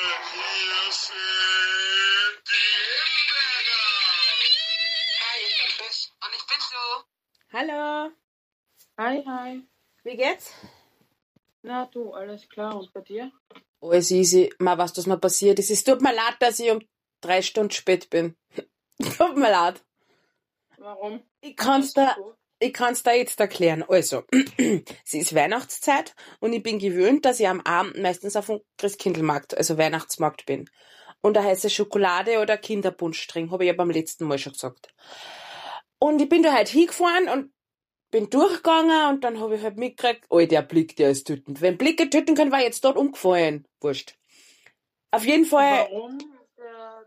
hier sind die Limberger. Hi, ich bin Chris. Und ich bin Sue. Hallo, Hi, hi. wie geht's? Na du, alles klar. Und bei dir? Alles easy. Mal was, was mir passiert ist. Es tut mir leid, dass ich um drei Stunden spät bin. tut mir leid. Warum? Ich kann's da, ich kann's da jetzt erklären. Also, es ist Weihnachtszeit und ich bin gewöhnt, dass ich am Abend meistens auf dem Christkindlmarkt, also Weihnachtsmarkt bin. Und da heiße Schokolade oder Kinderpunsch trinken, habe ich ja beim letzten Mal schon gesagt. Und ich bin da halt hingefahren und bin durchgegangen und dann habe ich halt mitgekriegt, oh, der Blick, der ist tötend. Wenn Blicke töten können, war ich jetzt dort umgefallen. Wurscht. Auf jeden Fall, Warum?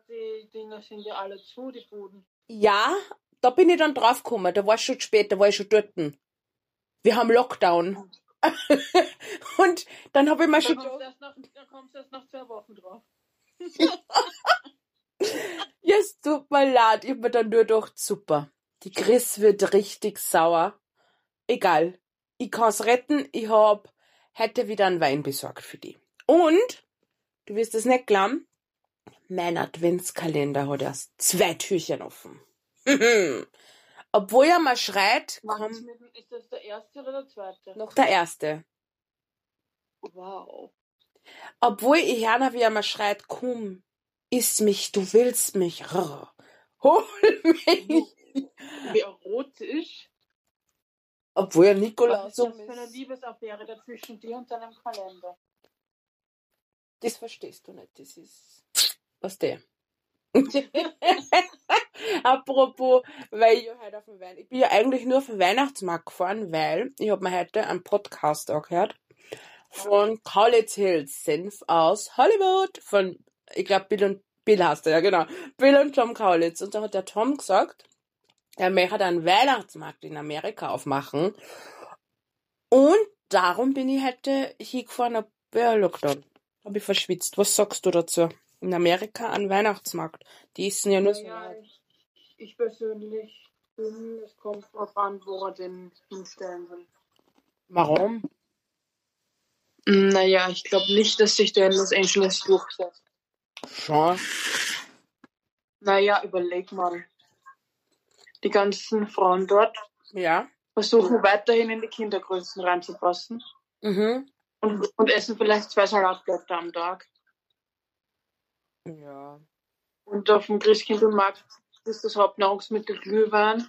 Die Dinger sind ja alle zu, die Buden. ja, da bin ich dann draufgekommen. Da war es schon spät, da war ich schon dort. Wir haben Lockdown. und dann habe ich mir Da schon kommst, erst nach, da kommst du erst nach zwei Wochen drauf. ja, es tut mir leid. Ich habe mir dann nur gedacht, super. Die Chris wird richtig sauer. Egal. Ich kann's retten. Ich hab heute wieder einen Wein besorgt für die. Und, du wirst es nicht glauben, mein Adventskalender hat erst zwei Türchen offen. Obwohl er mal schreit, komm, ist, das der erste oder der zweite? noch der erste. Wow. Obwohl ich höre, wie er mal schreit, komm, iss mich, du willst mich. Rrr. Hol mich. Wie erotisch. Obwohl er Was Nikolaus ist so das für eine Liebesaffäre da zwischen dir und deinem Kalender? Das verstehst du nicht. Das ist. Was der? Apropos, weil ich ja heute auf dem Wein. Ich bin ja eigentlich nur auf den Weihnachtsmarkt gefahren, weil ich habe mir heute einen Podcast angehört von College Hills Senf aus Hollywood. Von, ich glaube, Bill und Bill heißt er, ja genau. Bill und Tom Kaulitz. Und da hat der Tom gesagt, er möchte einen Weihnachtsmarkt in Amerika aufmachen. Und darum bin ich heute hingefahren, hab ja, Lockdown. Hab ich verschwitzt. Was sagst du dazu? In Amerika an Weihnachtsmarkt. Die essen ja nur so ich, ich persönlich bin, es kommt drauf an, wo er den hinstellen will. Warum? Naja, ich glaube nicht, dass sich der in Los Angeles durchsetzt. Schon. Naja, überleg mal. Die ganzen Frauen dort Ja. versuchen weiterhin in die Kindergrößen reinzupassen Mhm. und, und essen vielleicht zwei Salatblätter am Tag. Ja. Und auf dem Christkindlmarkt ist das Hauptnahrungsmittel Glühwein,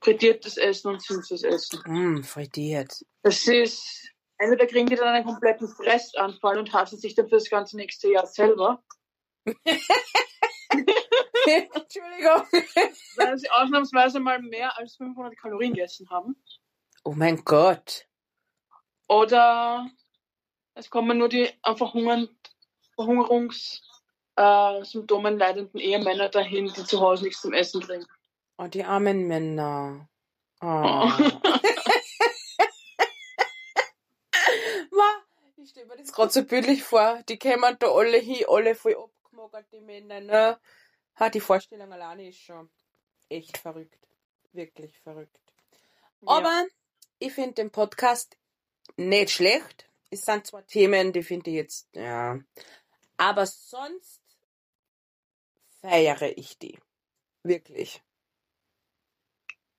frittiertes Essen und süßes Essen. Mm, frittiert. Das ist, entweder kriegen die dann einen kompletten Fressanfall und hassen sich dann für das ganze nächste Jahr selber, Entschuldigung. weil sie ausnahmsweise mal mehr als 500 Kalorien gegessen haben. Oh mein Gott. Oder es kommen nur die an Verhungern, Verhungerungssymptomen äh, Symptomen leidenden Ehemänner dahin, die zu Hause nichts zum Essen kriegen. Oh, die armen Männer. Oh. Ma, ich stelle mir das gerade so bildlich vor. Die kämen da alle hin, alle voll abgemagert, die Männer, ne? Ha, die Vorstellung alleine ist schon echt verrückt. Wirklich verrückt. Aber ich finde den Podcast nicht schlecht. Es sind zwar Themen, die finde ich jetzt, ja. Aber sonst feiere ich die. Wirklich.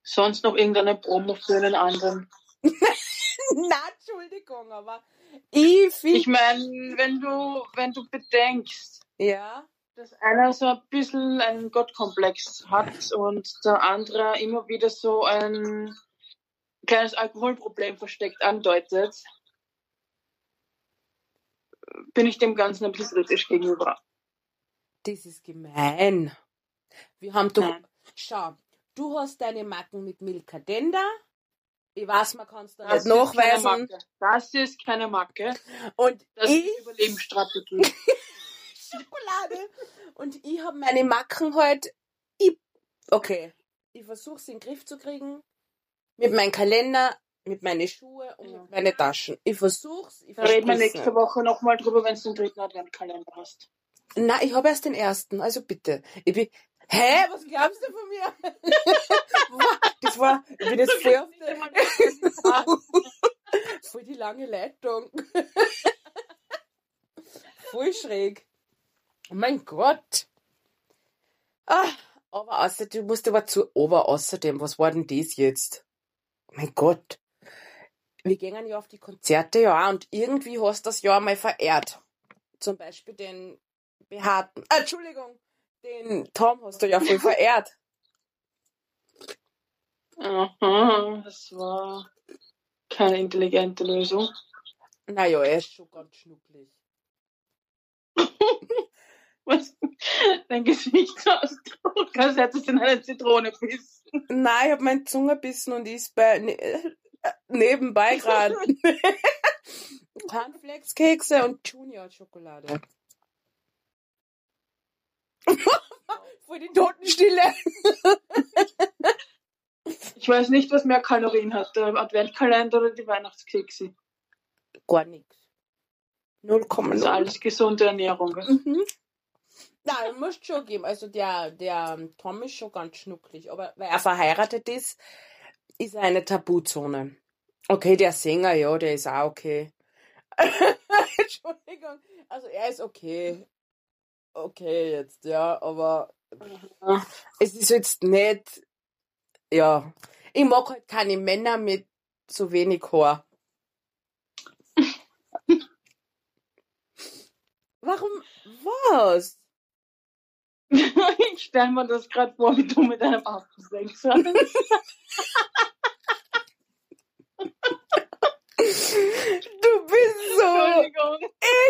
Sonst noch irgendeine Promo für einen anderen. Na, Entschuldigung, aber ich finde. Ich meine, wenn du, wenn du bedenkst, ja. dass einer so ein bisschen einen Gottkomplex hat und der andere immer wieder so ein kleines Alkoholproblem versteckt andeutet, bin ich dem Ganzen ein bisschen kritisch gegenüber. Das ist gemein. Wir haben doch. Nein. Schau, du hast deine Macken mit Milka Denda. Ich weiß, man kann es da nicht nachweisen. Das ist keine Macke. Und Das ich. ist Überlebensstrategie. Schokolade. Und ich habe meine Macken halt. Ich, okay. Ich versuche es in den Griff zu kriegen. Mit meinem Kalender, mit meinen Schuhen und Ja. mit meinen Taschen. Ich versuch's. Ich Da reden wir nächste. Woche nochmal drüber, wenn du den dritten Adventkalender hast. Nein, ich habe erst den ersten, also bitte. Ich bin. Hä? Was glaubst du von mir? das war. Ich bin jetzt voll auf der, voll die lange Leitung. voll schräg. Oh mein Gott. Ah, aber außerdem, du musst aber zu, aber außerdem, was war denn das jetzt? Oh mein Gott. Wir gehen ja auf die Konzerte, ja, und irgendwie hast du das ja mal verehrt. Zum Beispiel den behaarten, ah, Entschuldigung, den Tom hast du ja voll verehrt. Aha, das war keine intelligente Lösung. Naja, er ist schon ganz schnucklig. Was? Dein Gesichtsausdruck, als hättest du in eine Zitrone bissen. Nein, ich hab meine Zunge bissen und ist bei ne, äh, nebenbei gerade. Cornflakes-Kekse und Junior-Schokolade. Vor die Totenstille. Ich weiß nicht, was mehr Kalorien hat, der Adventkalender oder die Weihnachtskekse. Gar nichts. Das ist 0,0. alles gesunde Ernährung. Mhm. Nein, musst schon geben. Also der, der Tom ist schon ganz schnucklig. Aber weil er verheiratet ist, ist er eine Tabuzone. Okay, der Sänger, ja, der ist auch okay. Entschuldigung. Also er ist okay. Okay jetzt, ja, aber es ist jetzt nicht, ja. Ich mag halt keine Männer mit so wenig Haar. Warum? Was? Ich stelle mir das gerade vor, wie du mit deinem Affensex hast. Du bist so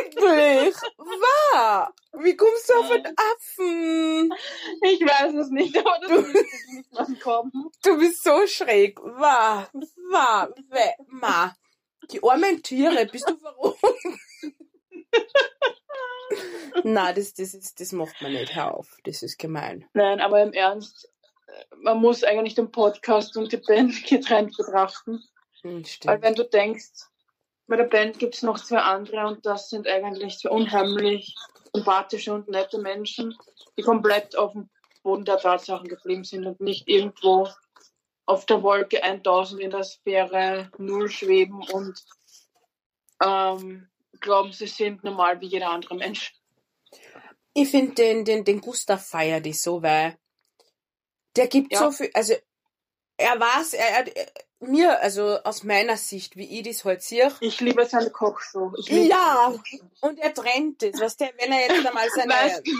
eklig. Wahr? Wie kommst du auf einen Affen? Ich weiß es nicht, aber das müsste nicht was kommen. Du bist so schräg. Wahr? Wahr? Ma. Die armen Tiere, bist du verrückt? Na, das, das, ist, das macht man nicht. Hör auf. Das ist gemein. Nein, aber im Ernst, man muss eigentlich den Podcast und die Band getrennt betrachten. Hm, Weil wenn du denkst, bei der Band gibt es noch zwei andere und das sind eigentlich zwei unheimlich sympathische und nette Menschen, die komplett auf dem Boden der Tatsachen geblieben sind und nicht irgendwo auf der Wolke 1000 in der Sphäre null schweben und ähm, glauben, sie sind normal wie jeder andere Mensch. Ich finde den, den, den Gustav feiert ich so, weil der gibt Ja. so viel, also er weiß, er, er, mir, also aus meiner Sicht, wie ich das halt sehe, Ich liebe seine Kochshow. Ja. und er trennt es, weißt du, wenn er jetzt einmal seine, Weißt du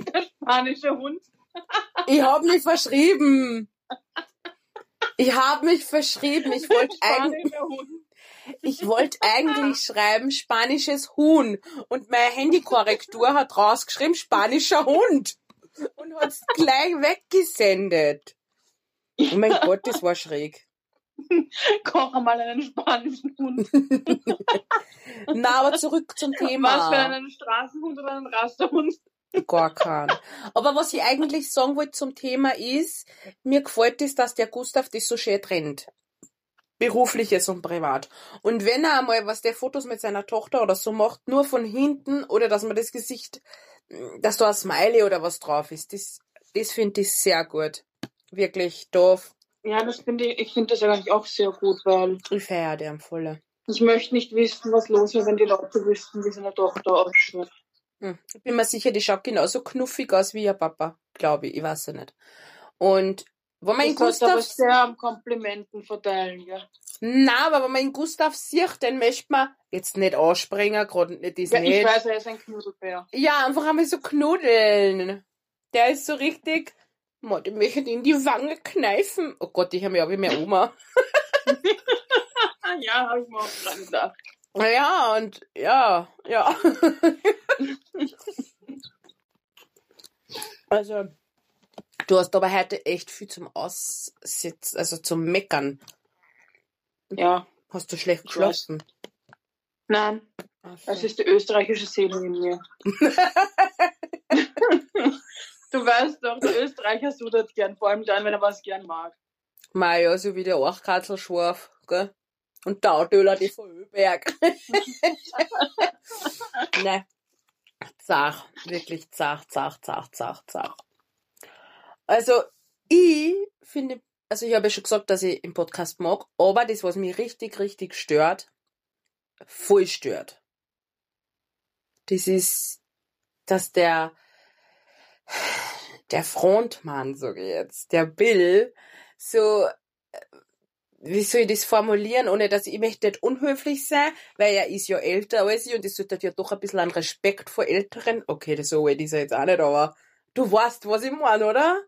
der spanische Hund? ich hab mich verschrieben. Ich hab mich verschrieben. Ich wollte eigentlich, ich wollte eigentlich schreiben spanisches Huhn und meine Handykorrektur hat rausgeschrieben spanischer Hund und hat's gleich weggesendet. Oh mein Gott, das war schräg. Koch einmal einen spanischen Hund. Na, aber zurück zum Was für Thema. einen Straßenhund oder einen Rasterhund? Gar keinen. Aber was ich eigentlich sagen wollte zum Thema ist, mir gefällt es, dass der Gustav das so schön trennt. Berufliches und privat. Und wenn er einmal, was der Fotos mit seiner Tochter oder so macht, nur von hinten oder dass man das Gesicht, dass da ein Smiley oder was drauf ist, das, das finde ich sehr gut. Wirklich doof. Ja, das finde ich, ich finde das eigentlich auch sehr gut, weil Ich feiere den voll. ich möchte nicht wissen, was los ist, wenn die Leute wüssten, wie seine Tochter ausschaut. Hm. Ich bin mir sicher, die schaut genauso knuffig aus wie ihr Papa. Glaube ich. Ich weiß ja nicht. Und wo man Ich in sollte aber Gustav sehr am Komplimenten verteilen, ja. Na, aber wenn man in Gustav sieht, dann möchte man jetzt nicht anspringen, gerade nicht das ja ich nicht. weiß, er ist ein Knuddelbär. Ja, einfach einmal so knuddeln. Der ist so richtig, Mo, den möchte ich in die Wange kneifen. Oh Gott, ich habe auch wie meine Oma. Ja, habe ich mir auch dran gedacht. Ja, und ja, ja. also, du hast aber heute echt viel zum Aussitzen, also zum Meckern. Ja, Hast du schlecht Ich geschlafen? nein, so. das ist die österreichische Seele in mir. du weißt doch, der Österreicher sudert gern, vor allem dann, wenn er was gern mag. Mei, ja, so wie der Achkatzel scharf, gell? Und der Autöler die von Ölberg. ne. Zach, wirklich zach, zach, zach, zach, zach. Also, ich finde, also ich habe ja schon gesagt, dass ich im Podcast mag, aber das, was mich richtig, richtig stört, voll stört. Das ist, dass der, der Frontmann, sage ich jetzt, der Bill, so, äh, wie soll ich das formulieren, ohne dass ich möchte nicht unhöflich sein, weil er ist ja älter als ich und es sollte ja doch ein bisschen an Respekt vor Älteren. Okay, das so alt ist er jetzt auch nicht, aber du weißt, was ich meine, oder?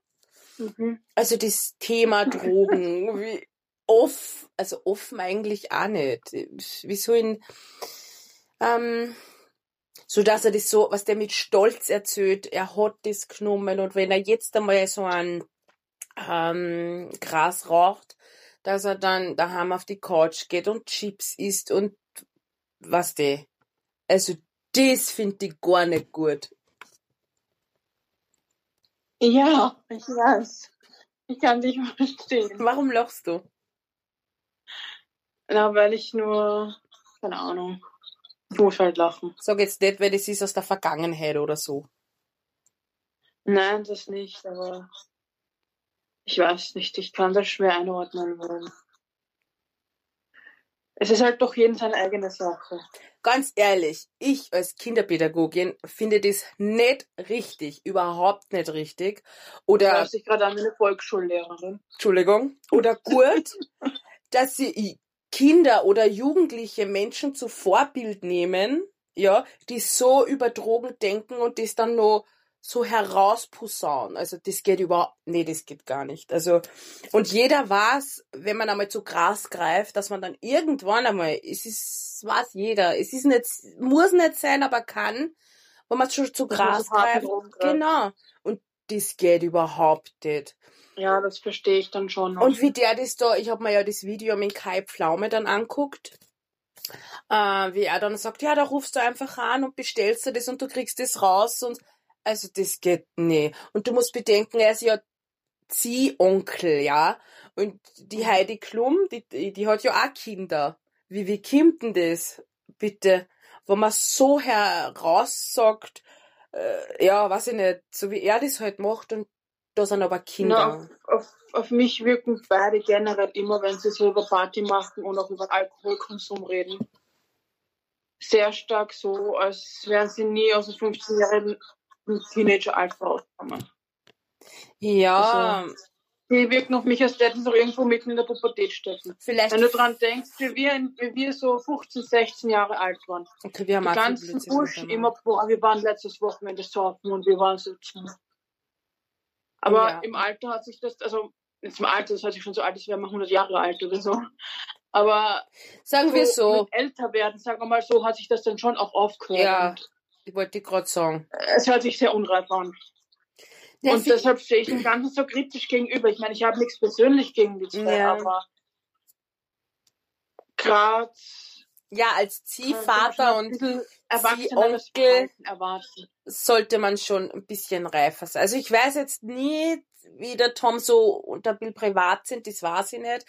Mhm. Also das Thema Drogen, wie off, also offen eigentlich auch nicht. Wie so in, ähm, so dass er das so, was der mit Stolz erzählt, er hat das genommen und wenn er jetzt einmal so ein ähm, Gras raucht, dass er dann daheim auf die Couch geht und Chips isst und was de. Also das finde ich gar nicht gut. Ja, ich weiß. Ich kann dich verstehen. Warum lachst du? Na, weil ich nur, keine Ahnung, halt lachen. Sag jetzt nicht, weil das ist aus der Vergangenheit oder so. Nein, das nicht, aber ich weiß nicht, ich kann das schwer einordnen. Weil es ist halt doch jeden seine eigene Sache. Ganz ehrlich, ich als Kinderpädagogin finde das nicht richtig, überhaupt nicht richtig. Oder, ich gerade an eine Volksschullehrerin. Entschuldigung, oder gut, dass sie Kinder oder jugendliche Menschen zu Vorbild nehmen, ja, die so über Drogen denken und das dann noch so herausposaunen. Also das geht überhaupt, nee, das geht gar nicht. Also, und jeder weiß, wenn man einmal zu Gras greift, dass man dann irgendwann einmal, es ist, weiß jeder, es ist nicht, muss nicht sein, aber kann, wenn man schon zu Gras greift. Genau. Und das geht überhaupt nicht. Ja, das verstehe ich dann schon. Und wie der das da, ich habe mir ja das Video mit Kai Pflaume dann anguckt, äh, wie er dann sagt, ja, da rufst du einfach an und bestellst dir das und du kriegst das raus und also das geht nee. Und du musst bedenken, er ist ja Ziehonkel, ja. Und die Heidi Klum, die, die, die hat ja auch Kinder. Wie, wie kommt denn das? Bitte. Wo man so heraussagt, äh, ja, weiß ich nicht, so wie er das halt macht und da sind aber Kinder. Na, auf, auf, auf mich wirken beide generell immer, wenn sie so über Party machen und auch über Alkoholkonsum reden, sehr stark so, als wären sie nie aus dem 15-jährigen Teenager-Alter rausgekommen. ja, Die wirken auf mich, als hätten sie noch irgendwo mitten in der Pubertät stecken. vielleicht. Wenn du dran denkst, wie wir, wie wir so 15, 16 Jahre alt waren. Okay, wir haben Die ganzen gemacht. immer, boah, wir waren letztes Wochenende surfen und wir waren so. Aber Ja. im Alter hat sich das, also jetzt im Alter, das hört sich schon so alt, als wäre man 100 Jahre alt oder so. Aber Sagen wir so. älter werden, sagen wir mal so, hat sich das dann schon auch aufgehört. Ja. Ich wollte gerade sagen. es hört sich sehr unreif an. Und deshalb stehe ich dem Ganzen so kritisch gegenüber. Ich meine, ich habe nichts persönlich gegen die zwei, Ja. aber gerade ja, als Ziehvater und Ziehonkel sollte man schon ein bisschen reifer sein. Also ich weiß jetzt nie, wie der Tom so und der Bill privat sind, das weiß ich nicht.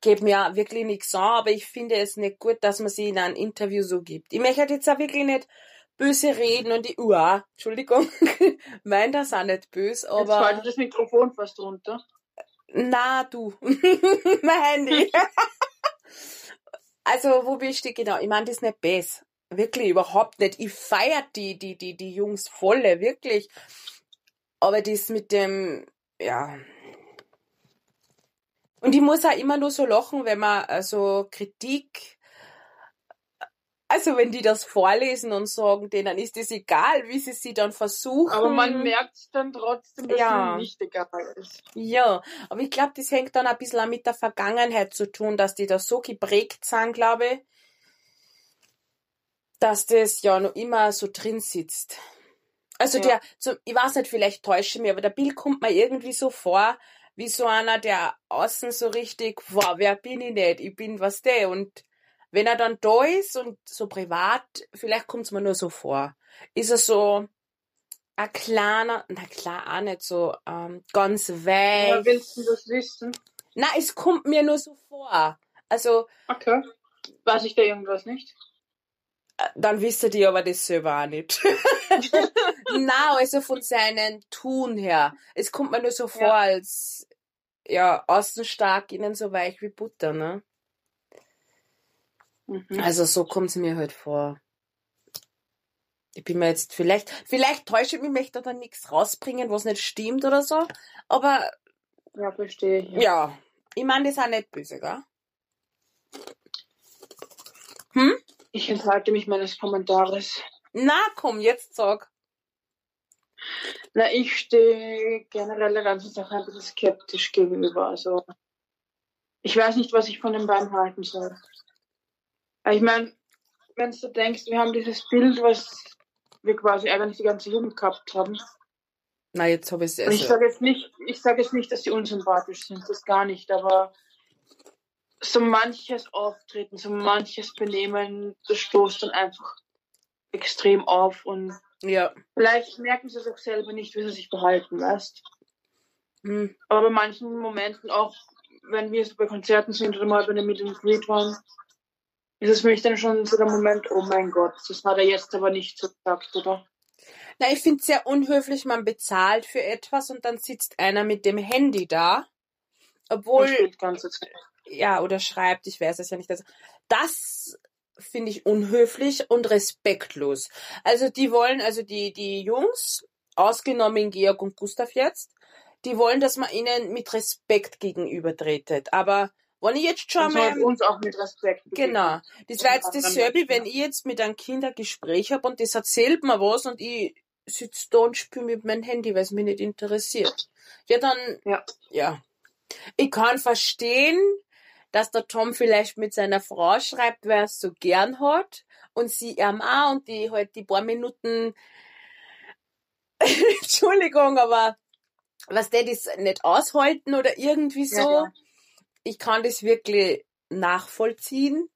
Geht mir wirklich nichts an, aber ich finde es nicht gut, dass man sie in einem Interview so gibt. Ich möchte jetzt auch wirklich nicht böse reden und die Uah, Entschuldigung, mein das auch nicht böse, Jetzt fällt aber das Mikrofon fast runter. na du, mein Handy. also wo bist du genau? Ich meine das nicht besser. Wirklich überhaupt nicht. Ich feier die, die, die, die Jungs volle, wirklich. Aber das mit dem, ja. Und ich muss auch immer nur so lachen, wenn man also Kritik, also wenn die das vorlesen und sagen, denen ist es egal, wie sie sie dann versuchen. Aber man merkt dann trotzdem, dass Ja. es nicht egal ist. Ja, aber ich glaube, das hängt dann ein bisschen auch mit der Vergangenheit zu tun, dass die da so geprägt sind, glaube ich, dass das ja noch immer so drin sitzt. Also Ja. der, so, ich weiß nicht, vielleicht täusche ich mich, aber der Bill kommt mir irgendwie so vor, wie so einer, der außen so richtig, wow, wer bin ich nicht, ich bin was der. Und wenn er dann da ist und so privat, vielleicht kommt es mir nur so vor, ist er so ein kleiner, na klar auch nicht so ähm, ganz weich. Ja, willst du das wissen? Na, es kommt mir nur so vor. Also, Okay. Weiß ich da irgendwas nicht? äh, dann wisst ihr aber das selber auch nicht. Na, also von seinen Tun her. Es kommt mir nur so vor, Ja. als ja, außen stark, innen so weich wie Butter, ne? Mhm. Also so kommt es mir halt vor. Ich bin mir jetzt vielleicht, vielleicht täusche ich mich, möchte da nichts rausbringen, was nicht stimmt oder so. Aber Ja, verstehe ich. ja, ich meine, das ist auch nicht böse, gell? Ich enthalte mich meines Kommentares. Na, komm, jetzt sag. Na, ich stehe generell der ganzen Sache ein bisschen skeptisch gegenüber. Also, ich weiß nicht, was ich von den beiden halten soll. Ich meine, wenn du denkst, wir haben dieses Bild, was wir quasi eigentlich die ganze Jugend gehabt haben. Na, jetzt habe ich es Und ich sage jetzt nicht, ich sage jetzt nicht, dass sie unsympathisch sind, das gar nicht, aber so manches Auftreten, so manches Benehmen, das stoßt dann einfach extrem auf und Ja. vielleicht merken sie es auch selber nicht, wie sie sich verhalten, weißt. Hm. Aber bei manchen Momenten auch, wenn wir so bei Konzerten sind oder mal bei einem Meet and Greet waren, ist es für mich dann schon so der Moment, oh mein Gott, das hat er jetzt aber nicht so gesagt, oder? Na, ich finde es sehr unhöflich, man bezahlt für etwas und dann sitzt einer mit dem Handy da. Obwohl, ja, oder schreibt, ich weiß es ja nicht. Also, das finde ich unhöflich und respektlos. Also die wollen, also die, die Jungs, ausgenommen Georg und Gustav jetzt, die wollen, dass man ihnen mit Respekt gegenübertretet. Aber wenn ich jetzt schon mal... uns auch mit Respekt begegnen. Genau. Das war jetzt dasselbe, wenn ich jetzt mit einem Kind ein Gespräch habe und das erzählt mir was und ich sitze da und spiele mit meinem Handy, weil es mich nicht interessiert. Ja, dann, Ja. ja. Ich kann verstehen, dass der Tom vielleicht mit seiner Frau schreibt, weil er es so gern hat und sie ihm auch und die halt die paar Minuten, Entschuldigung, aber was der das nicht aushalten oder irgendwie so. Ja, ja. Ich kann das wirklich nachvollziehen.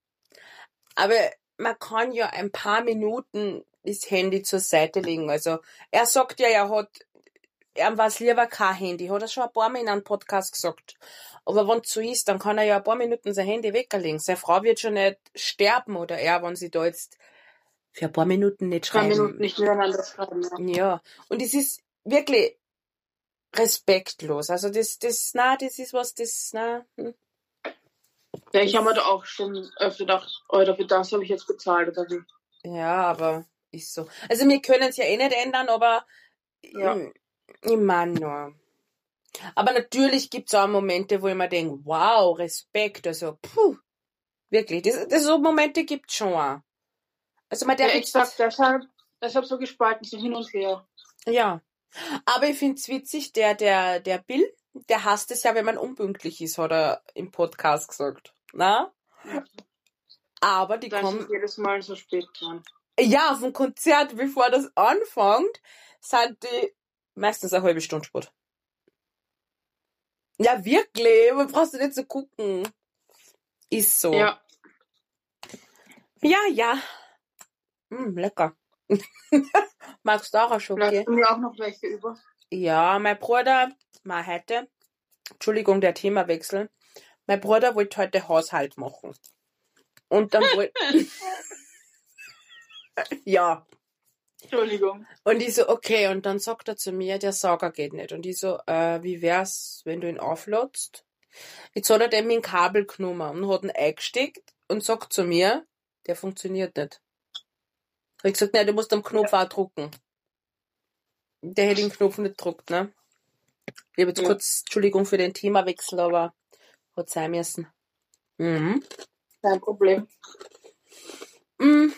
Aber man kann ja ein paar Minuten das Handy zur Seite legen. Also er sagt ja, er hat, er war es lieber kein Handy, hat er schon ein paar Mal in einem Podcast gesagt. Aber wenn es so ist, dann kann er ja ein paar Minuten sein Handy weglegen. Seine Frau wird schon nicht sterben oder er, wenn sie da jetzt für ein paar Minuten nicht schreiben. Minuten nicht miteinander schreiben. Ja. Ja, und es ist wirklich respektlos. Also das, das, na, das ist was, das, na, hm. ja, ich habe mir da auch schon öfter gedacht, Alter, für das habe ich jetzt bezahlt oder wie. ja, aber ist so. Also wir können es ja eh nicht ändern, aber Ja. ich, ich meine nur. Aber natürlich gibt es auch Momente, wo ich mir denke, wow, Respekt, also, puh, wirklich, das, das so Momente gibt schon auch. Also man Ja, sag deshalb, deshalb so gespalten, so hin und her. Ja. Aber ich find's witzig, der, der, der Bill, der hasst es ja, wenn man unpünktlich ist, hat er im Podcast gesagt. Na? Aber die Dann kommen, ist jedes Mal so spät dran. ja, auf dem Konzert, bevor das anfängt, sind die meistens eine halbe Stunde spät. Ja, wirklich, man brauchst du nicht so gucken. Ist so. Ja, ja. ja. Mm, lecker. Magst du auch ein Schoki? vielleicht haben wir auch noch welche über. Ja, mein Bruder, mal heute, Entschuldigung, der Themawechsel. Mein Bruder wollte heute Haushalt machen. Und dann wollte, ja. Entschuldigung. Und ich so, okay, und dann sagt er zu mir, der Sauger geht nicht. Und ich so, äh, wie wär's, wenn du ihn auflotst? Jetzt hat er dem mit dem Kabel genommen und hat ihn eingesteckt und sagt zu mir, der funktioniert nicht. Hab ich gesagt, nein, du musst am Knopf auch drucken. Der hätte den Knopf nicht gedruckt, ne? Ich habe jetzt Ja. kurz, Entschuldigung für den Themawechsel, aber hat sein müssen. Mhm. Kein Problem. Mhm.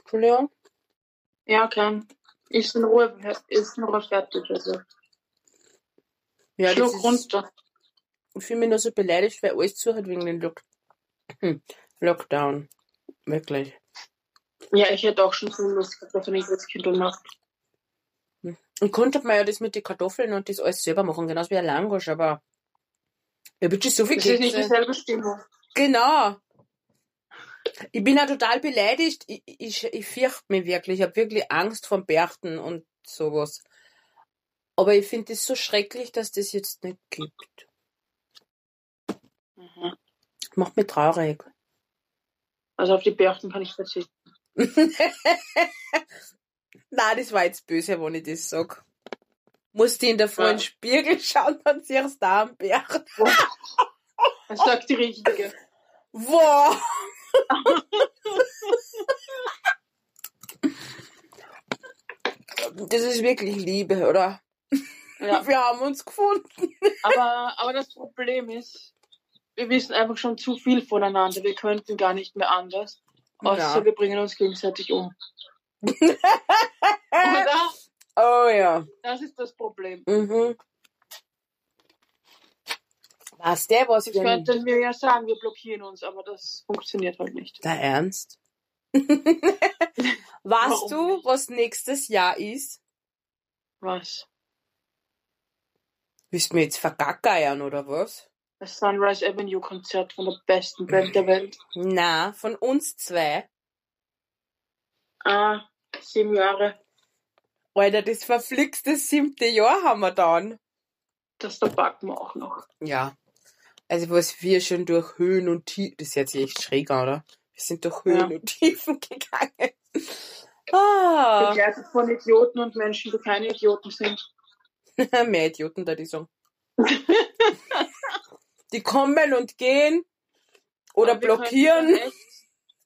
Entschuldigung. Ja, kein. Ist in Ruhe, ist in Ruhe fertig. Also. Ja, das Schluck ist, runter. ich fühle mich nur so beleidigt, weil alles zu hat wegen den Lock hm. Lockdown. Wirklich. Ja, ich hätte auch schon so Lust gehabt, dass ich das Kind macht. Und konnte man ja das mit den Kartoffeln und das alles selber machen, genauso wie ein Langosch, aber ich habe so viel Das ist nicht Kekse. dieselbe Stimmung. Genau. Ich bin ja total beleidigt. Ich, ich, ich fürchte mich wirklich. Ich habe wirklich Angst vor Berchten und sowas. Aber ich finde es so schrecklich, dass das jetzt nicht gibt. Mhm. Macht mich traurig. Also auf die Berchten kann ich verzichten. Na, das war jetzt böse, wenn ich das sag. Musst du in der vollen Ja. Spiegel schauen, dann siehst du da am Berg. Das sagt die Richtige. Wow! Das ist wirklich Liebe, oder? Ja. Wir haben uns gefunden. Aber, aber das Problem ist, wir wissen einfach schon zu viel voneinander. Wir könnten gar nicht mehr anders. Außer Ja. wir bringen uns gegenseitig um. Oder? Oh ja. Das ist das Problem. Mhm. Was der, was Das wir... könnten wir ja sagen, wir blockieren uns, aber das funktioniert halt nicht. Der Ernst? weißt du, nicht? was nächstes Jahr ist? Was? Willst du mir jetzt vergackeiern, oder was? Das Sunrise Avenue Konzert von der besten Band der Welt. Na, von uns zwei. Ah, sieben Jahre. Alter, das verflixte siebte Jahr haben wir dann. Das da backen wir auch noch. Ja. Also was wir schon durch Höhen und Tiefen, das ist jetzt echt schräg, oder? Wir sind durch Höhen Ja. und Tiefen gegangen. Ah, Begleitet von Idioten und Menschen, die keine Idioten sind. mehr Idioten da, die sagen. die kommen und gehen oder Aber blockieren. Echt,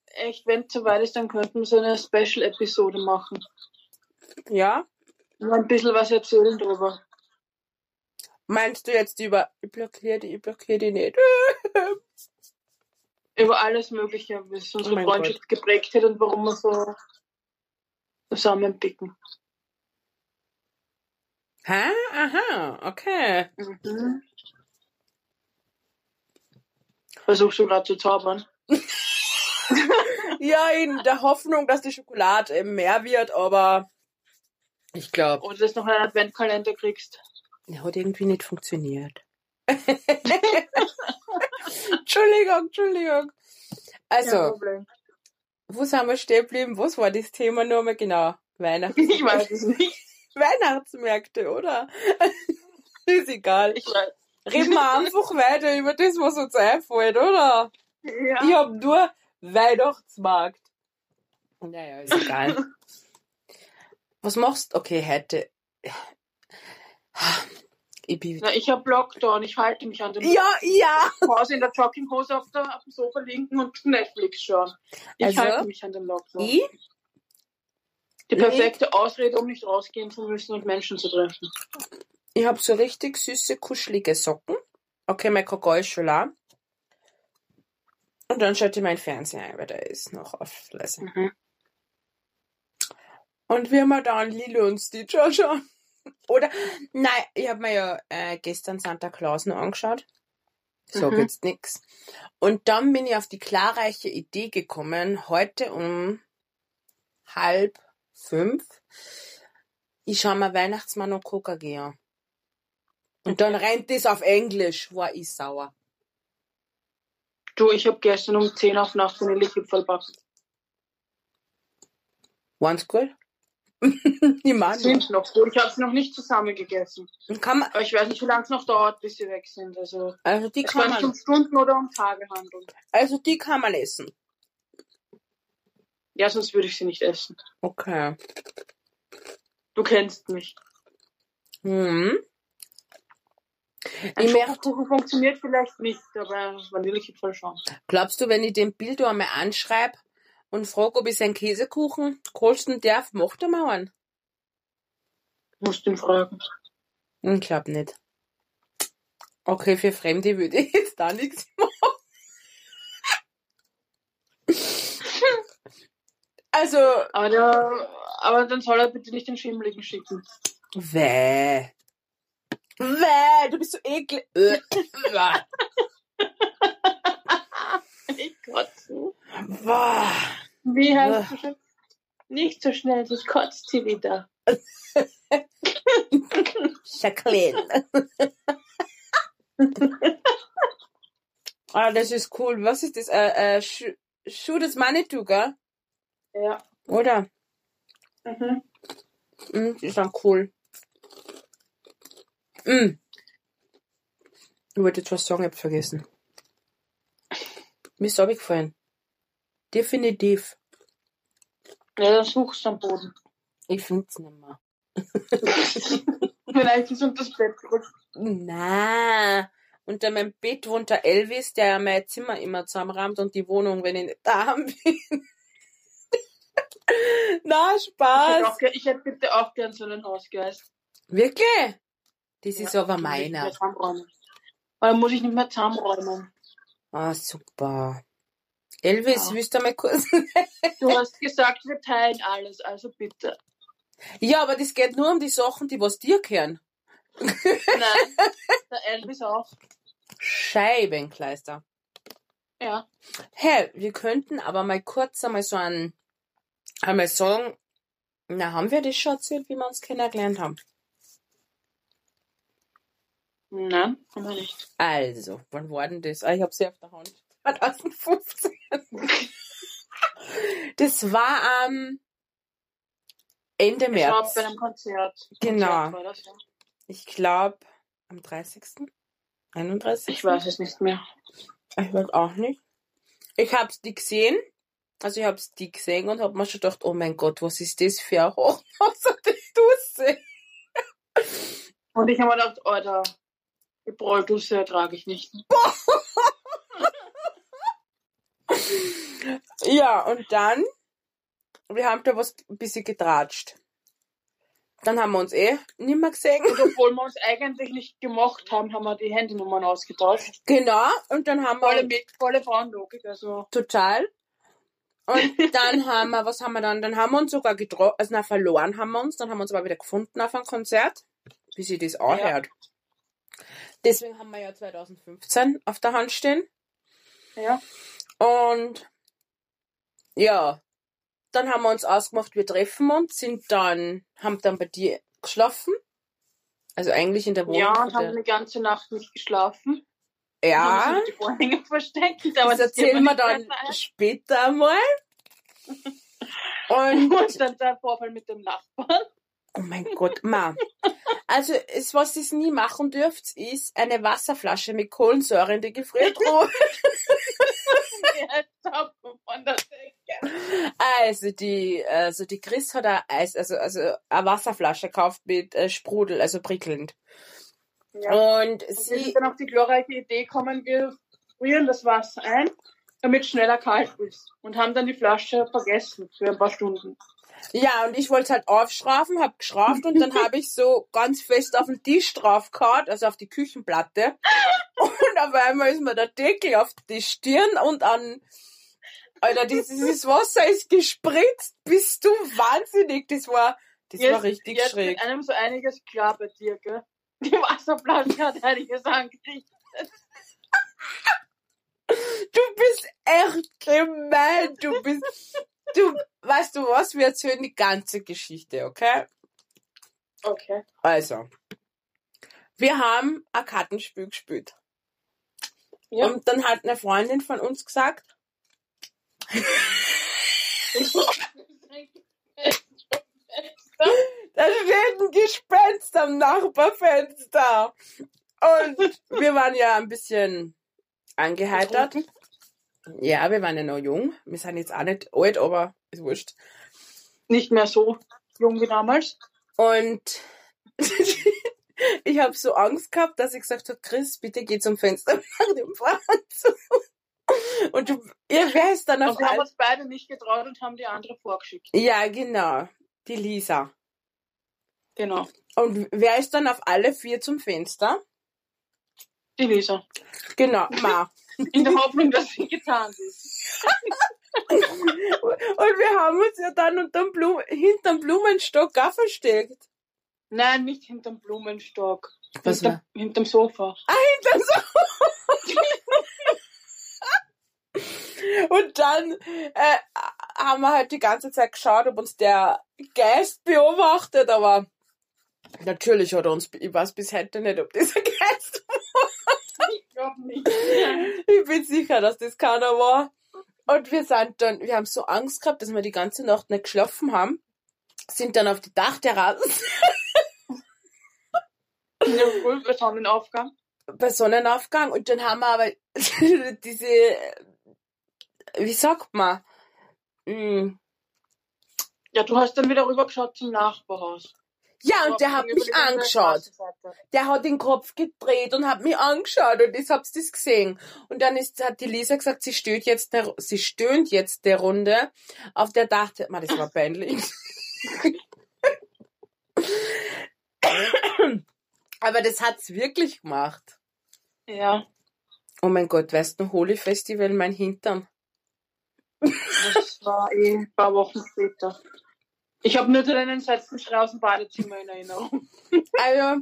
echt wenn es soweit ist, dann könnten wir so eine Special-Episode machen. Ja? Nur ein bisschen was erzählen drüber. Meinst du jetzt über, ich blockiere die, ich blockiere die nicht? Über alles Mögliche, Oh unsere mein Freundschaft geprägt hat und warum wir so zusammenpicken. Hä? Aha, okay. Mhm. Versuchst du gerade zu zaubern? Ja, in der Hoffnung, dass die Schokolade eben mehr wird, aber ich glaube, Oder dass du noch einen Adventkalender kriegst? der hat irgendwie nicht funktioniert. Entschuldigung, Entschuldigung. Also, wo sind wir stehen geblieben? Was war das Thema nochmal genau? Weihnachts Ich weiß es nicht. Weihnachtsmärkte, oder? Ist egal. Ich weiß. Reden wir einfach weiter über das, was uns einfällt, oder? Ja. Ich hab nur Weihnachtsmarkt. Naja, ist egal. Was machst du? Okay, heute. Ich bin Na, ich habe Lockdown, ich halte mich an den Ja, ja. Pause in der Jogginghose auf, der, auf dem Sofa liegen und Netflix schauen. Ich Also, halte mich an den Lockdown. Ich? Die perfekte Ausrede, um nicht rausgehen zu müssen und Menschen zu treffen. Ich hab so richtig süße, kuschelige Socken. Okay, mein Kakao ist schon la. Und dann schalte ich meinen Fernseher ein, weil der ist noch auf leise. Mhm. Und wir haben dann Lilo und Stitch anschauen. Oder, nein, ich habe mir ja äh, gestern Santa Claus noch angeschaut. Sag Mhm. jetzt nix. Und dann bin ich auf die klarreiche Idee gekommen, heute um halb fünf, ich schau mir Weihnachtsmann und KKG an. Und dann rennt es auf Englisch, war ich sauer. Du, ich habe gestern um 10 auf Nacht Vanillekipferl backen. Waren's gut? ich meine, Sind noch gut. Ich habe sie noch nicht zusammen gegessen. kann man, Aber ich weiß nicht, wie lange es noch dauert, bis sie weg sind. Also, also die es kann sich um man, Stunden oder um Tage handeln. also die kann man essen. Ja, sonst würde ich sie nicht essen. Okay. Du kennst mich. Hm. Ein Ich merk- Schokokuchen funktioniert vielleicht nicht, aber Vanillekipferl schon. Glaubst du, wenn ich den Bild einmal anschreibe und frage, ob ich seinen Käsekuchen kosten darf, macht er mal einen? Musst ihn fragen. Ich glaub nicht. Okay, für Fremde würde ich jetzt da nichts machen. Also, Aber, der, aber dann soll er bitte nicht den Schimmeligen schicken. weh. Weh, du bist so eklig. Ich kotze. Boah. Wie heißt du schon? Nicht so schnell, sonst kotzt sie wieder. Jacqueline. ah, das ist cool. Was ist das? Äh, äh, Sch Schuh des Manitou, gell? Ja. Oder? Mhm. Mm, die sind cool. Mm. Ich wollte jetzt was sagen, ich hab's vergessen. Mir ist gefallen. Definitiv. Ja, dann suchst du am Boden. Ich find's nicht mehr. Vielleicht ist unter das Bett gerutscht. Na, unter meinem Bett wohnt der Elvis, der mein Zimmer immer zusammenrammt und die Wohnung, wenn ich nicht da bin. Na, Ich hätte, Spaß. auch, ge- ich hätte bitte auch gern so einen Hausgeist. Wirklich? Das ist Ja, aber ich nicht meiner. Weil dann muss ich nicht mehr zusammenräumen. Ah, super. Elvis, Ja. willst du mal kurz? Du hast gesagt, wir teilen alles, also bitte. ja, aber das geht nur um die Sachen, die was dir gehören. Nein, der Elvis auch. Scheibenkleister. Ja. Hey, wir könnten aber mal kurz einmal so ein, einmal sagen, na, haben wir das schon erzählt, wie wir uns kennengelernt haben? Nein, haben wir nicht. Also, wann war denn das? Ah, ich habe sie auf der Hand. 2015. das war am Ende Ich war März. bei einem Konzert. Genau. Konzert das, ja. Ich glaube, am 30. 31. Ich weiß es nicht mehr. Ich weiß auch nicht. Ich hab's die gesehen. Also ich hab's die gesehen und hab mir schon gedacht, oh mein Gott, was ist das für ein Hochhaus an der Dusse? Und ich habe mir gedacht, Alter, die Bräudusse ertrage ich nicht. Ja, und dann, wir haben da was ein bisschen getratscht. Dann haben wir uns eh nicht mehr gesehen. Und obwohl wir uns eigentlich nicht gemocht haben, haben wir die Handynummern ausgetauscht. Genau, und dann haben wir Volle, Mit- volle Frauenlogik, also. total. Und dann haben wir, was haben wir dann? Dann haben wir uns sogar getroffen, also na, verloren haben wir uns, dann haben wir uns aber wieder gefunden auf einem Konzert, wie sie das auch Ja. Deswegen haben wir ja 2015 auf der Hand stehen. Ja. Und ja, dann haben wir uns ausgemacht, wir treffen uns, sind dann, haben dann bei dir geschlafen. Also eigentlich in der Wohnung. Ja, und haben eine ganze Nacht nicht geschlafen. Ja die Vorhänge versteckt. Aber das geht erzählen wir dann später einmal. ein. Und Und dann der Vorfall mit dem Nachbarn. Oh mein Gott, ma. Also, es, was ihr nie machen dürft, ist eine Wasserflasche mit Kohlensäure in die Gefriertruhe. Also, die, also, die Chris hat ein Eis, also, also, eine Wasserflasche gekauft mit äh, Sprudel, also prickelnd. Ja. Und Und sie, sind dann auf die glorreiche Idee gekommen, wir frieren das Wasser ein, damit es schneller kalt ist. Und haben dann die Flasche vergessen für ein paar Stunden. Ja, und ich wollte es halt aufschrafen, hab geschraft und dann habe ich so ganz fest auf den Tisch draufgehauen, also auf die Küchenplatte. Und auf einmal ist mir der Deckel auf die Stirn und an, Alter, dieses, Wasser ist gespritzt. Bist du wahnsinnig? Das war, das war richtig jetzt schräg. mit einem so einiges klar bei dir, gell? Die Wasserflasche hat einiges angerichtet. Du bist echt gemein. Du bist, du, weißt du was? Wir erzählen die ganze Geschichte, okay? Okay. Also. Wir haben ein Kartenspiel gespielt. Ja. Und dann hat eine Freundin von uns gesagt, da steht ein Gespenst am Nachbarfenster. Und wir waren ja ein bisschen angeheitert. Ja, wir waren ja noch jung. Wir sind jetzt auch nicht alt, aber ist wurscht. Nicht mehr so jung wie damals. Und ich habe so Angst gehabt, dass ich gesagt habe, Chris, bitte geh zum Fenster und mach den Vorhang zu. Und du, ihr wer ist dann auf Und wir haben uns beide nicht getraut und haben die andere vorgeschickt. Ja, genau. Die Lisa. Genau. Und wer ist dann auf alle vier zum Fenster? Die Lisa. Genau, Ma. In der Hoffnung, dass sie getan ist. Und wir haben uns ja dann unterm Blum hinterm Blumenstock auch versteckt. Nein, nicht hinterm Blumenstock. Was hinterm, hinterm Sofa. Hinterm Und dann äh, haben wir halt die ganze Zeit geschaut, ob uns der Geist beobachtet, aber natürlich hat er uns, ich weiß bis heute nicht, ob ein Geist glaube nicht. Ich bin sicher, dass das keiner war. Und wir sind dann, wir haben so Angst gehabt, dass wir die ganze Nacht nicht geschlafen haben, sind dann auf die Dachterrasse der Früh bei Sonnenaufgang. bei Sonnenaufgang und dann haben wir aber diese, wie sagt man, Hm, Ja, du hast dann wieder rübergeschaut zum Nachbarhaus. Ja, und der hat mich angeschaut. Der hat den Kopf gedreht und hat mich angeschaut und ich hab's das gesehen. Und dann ist, hat die Lisa gesagt, sie stöhnt jetzt der, sie stöhnt jetzt der Runde. Auf der dachte, man, das war peinlich. Aber das hat's wirklich gemacht. Ja, Oh mein Gott, weißt du, Holy Festival, mein Hintern. das war eh ein paar Wochen später. Ich habe nur deinen letzten Schrei aus dem Badezimmer in Erinnerung. Also,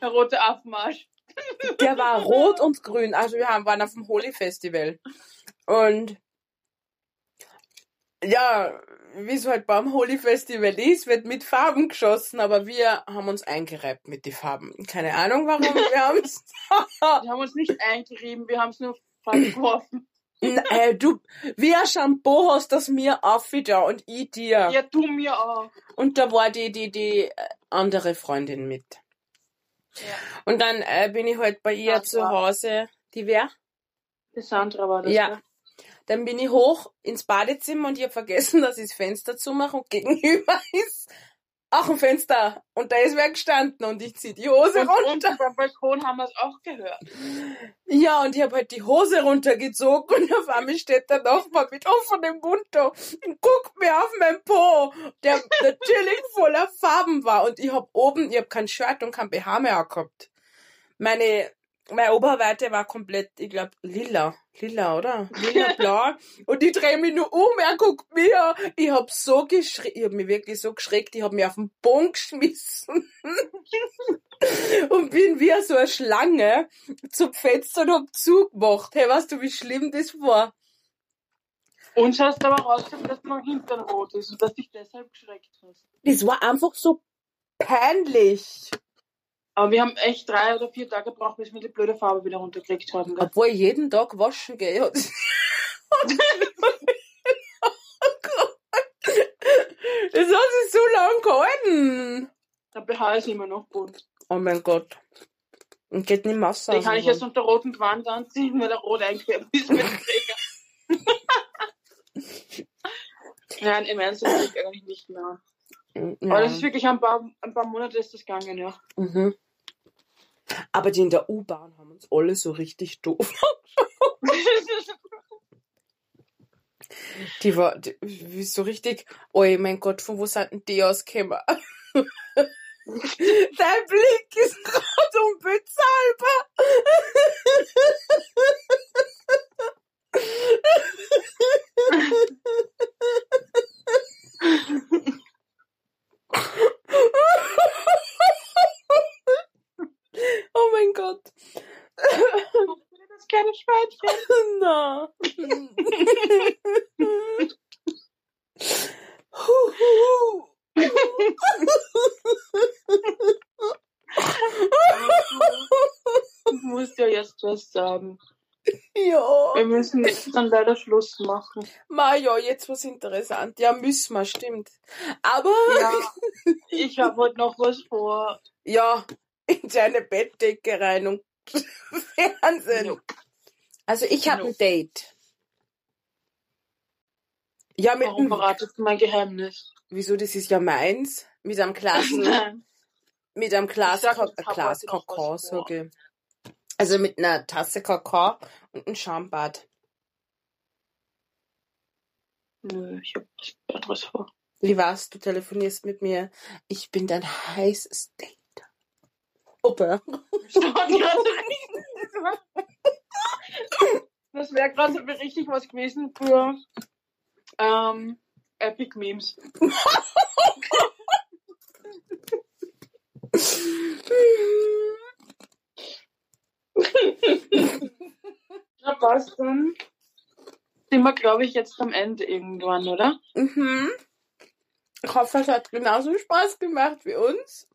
Der rote Affenmarsch. der war rot und grün. Also wir haben, waren auf dem Holy Festival. Und ja, wie es halt beim Holy Festival ist, wird mit Farben geschossen, aber wir haben uns eingereibt mit den Farben. Keine Ahnung warum, wir haben es. Wir haben uns nicht eingerieben, wir haben es nur verworfen. äh, du, wie ein Shampoo hast das mir aufgetan und ich dir. Ja, du mir auch. Und da war die, die, die äh, andere Freundin mit. Ja. Und dann äh, bin ich halt bei ihr Sandra. zu Hause. Die wer? Die Sandra war das. Ja. gell? Dann bin ich hoch ins Badezimmer und ich habe vergessen, dass ich das Fenster zumache und gegenüber ist auch ein Fenster. Und da ist wer gestanden und ich zieh die Hose Und runter. beim Balkon haben wir es auch gehört. Ja, und ich habe halt die Hose runtergezogen und auf einmal steht der Nachbar mit offenem Mund da und guckt mir auf mein Po, der natürlich voller Farben war. Und ich hab oben, ich hab kein Shirt und kein BH mehr gehabt. Meine, meine Oberweite war komplett, ich glaube, lila. Lila, oder? Lila, blau. Und ich drehe mich nur um, er guckt mir. Ich hab so geschreckt, ich hab mich wirklich so geschreckt, ich hab mich auf den Boden geschmissen. und bin wie so eine Schlange zum Fenster und hab zugemacht. Hey, weißt du, wie schlimm das war? Uns hast du aber rausgefunden, dass mein Hintern rot ist und dass dich deshalb geschreckt hast. Das war einfach so peinlich. Aber wir haben echt drei oder vier Tage gebraucht, bis wir die blöde Farbe wieder runtergekriegt haben. gell? Obwohl ich jeden Tag waschen gehe. Das hat sich so lang gehalten. Der BH ist immer noch bunt. Oh mein Gott. Und geht nicht Masse Den kann ich jetzt unter roten Gewand anziehen, weil der rot eingefärbt ist mit dem Träger. Nein, im Ernst, das liegt eigentlich nicht mehr. Aber das ist wirklich ein paar, ein paar Monate ist das gegangen, ja. Mhm. Aber die in der U-Bahn haben uns alle so richtig doof. Die war die, so richtig, oh mein Gott, von wo sind denn die ausgekommen? Dein Blick ist gerade unbezahlbar. oh mein Gott. das kleine Schweinchen. Na. Huhu. Ich muss dir jetzt was sagen. ja. Wir müssen jetzt dann leider Schluss machen. Ma, ja, jetzt was interessant. Ja, müssen wir, stimmt. Aber, Ja, ich habe heute noch was vor. ja, in deine Bettdecke rein und Fernsehen. Jo. Also, ich habe Jo. ein Date. Ja, mit Warum verratest du mein Geheimnis? wieso, das ist ja meins. Mit einem Glas, Nein. mit einem Kakao, was vor. sage. Also mit einer Tasse Kakao und einem Schaumbad. Nö, ich habe was anderes vor. Wie war's? Du telefonierst mit mir. Ich bin dein heißes Date. Opa. Das wäre gerade so richtig was gewesen für ähm, Epic Memes. Ja, passt dann. Sind wir, glaube ich, jetzt am Ende irgendwann, oder? Mhm. Ich hoffe, es hat genauso Spaß gemacht wie uns.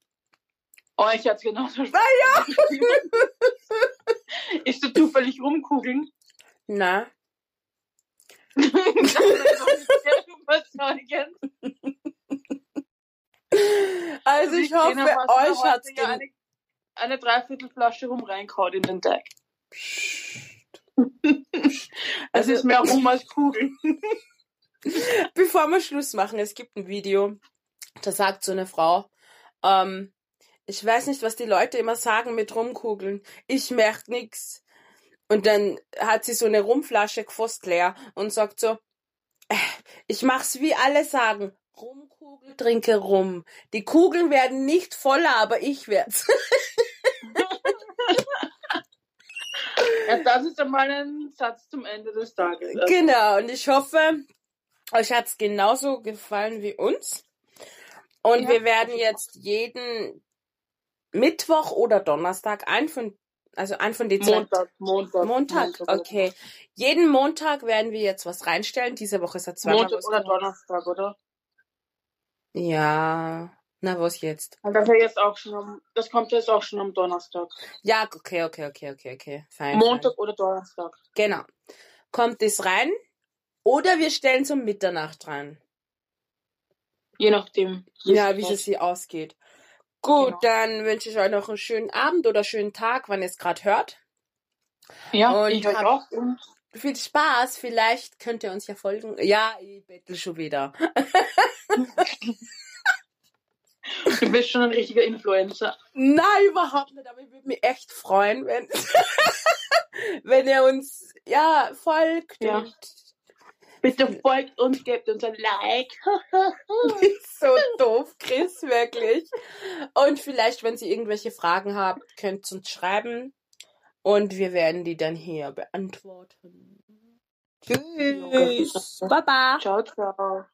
Euch hat's genauso Spaß. Ah Ist du zufällig rumkugeln? Na, das ist doch sehr überzeugend. also ich hoffe, euch heute hat's ja eine, Dreiviertelflasche rum reinkaut in den Teig. Es Also- ist mehr rum als Kugeln. Bevor wir Schluss machen, es gibt ein Video, da sagt so eine Frau, Ähm, ich weiß nicht, was die Leute immer sagen mit Rumkugeln. Ich merk nix. Und dann hat sie so eine Rumflasche gefasst leer und sagt so, äh, ich mach's wie alle sagen. Rumkugel, trinke rum. Die Kugeln werden nicht voller, aber ich werd's. Ja, das ist einmal ein Satz zum Ende des Tages. Also, Genau, und ich hoffe, euch hat's genauso gefallen wie uns. Und Ja, wir werden jetzt jeden Mittwoch oder Donnerstag, ein von, also ein von den zwei. Montag, Montag. Montag, okay. Jeden Montag werden wir jetzt was reinstellen. Diese Woche ist er zweimal Montag oder. Donnerstag, oder? Ja, na was jetzt? Das, jetzt auch schon am, das kommt jetzt auch schon am Donnerstag. Ja, okay, okay, okay, okay, okay. Fein, Montag Fein. oder Donnerstag. Genau. Kommt es rein? Oder wir stellen es um Mitternacht rein. Je nachdem. Ja, wie es sie ausgeht. Gut, Genau. dann wünsche ich euch noch einen schönen Abend oder schönen Tag, wann ihr es gerade hört. Ja, Und ich euch auch. Und Viel Spaß, vielleicht könnt ihr uns ja folgen. Ja, ich bettel schon wieder. du bist schon ein richtiger Influencer. Nein, überhaupt nicht, aber ich würde mich echt freuen, wenn, wenn ihr uns, ja, folgt Ja. und Bitte folgt uns, gebt uns ein Like. so doof, Chris, wirklich. Und vielleicht, wenn Sie irgendwelche Fragen habt, könnt ihr uns schreiben und wir werden die dann hier beantworten. Tschüss. Baba. ciao, ciao.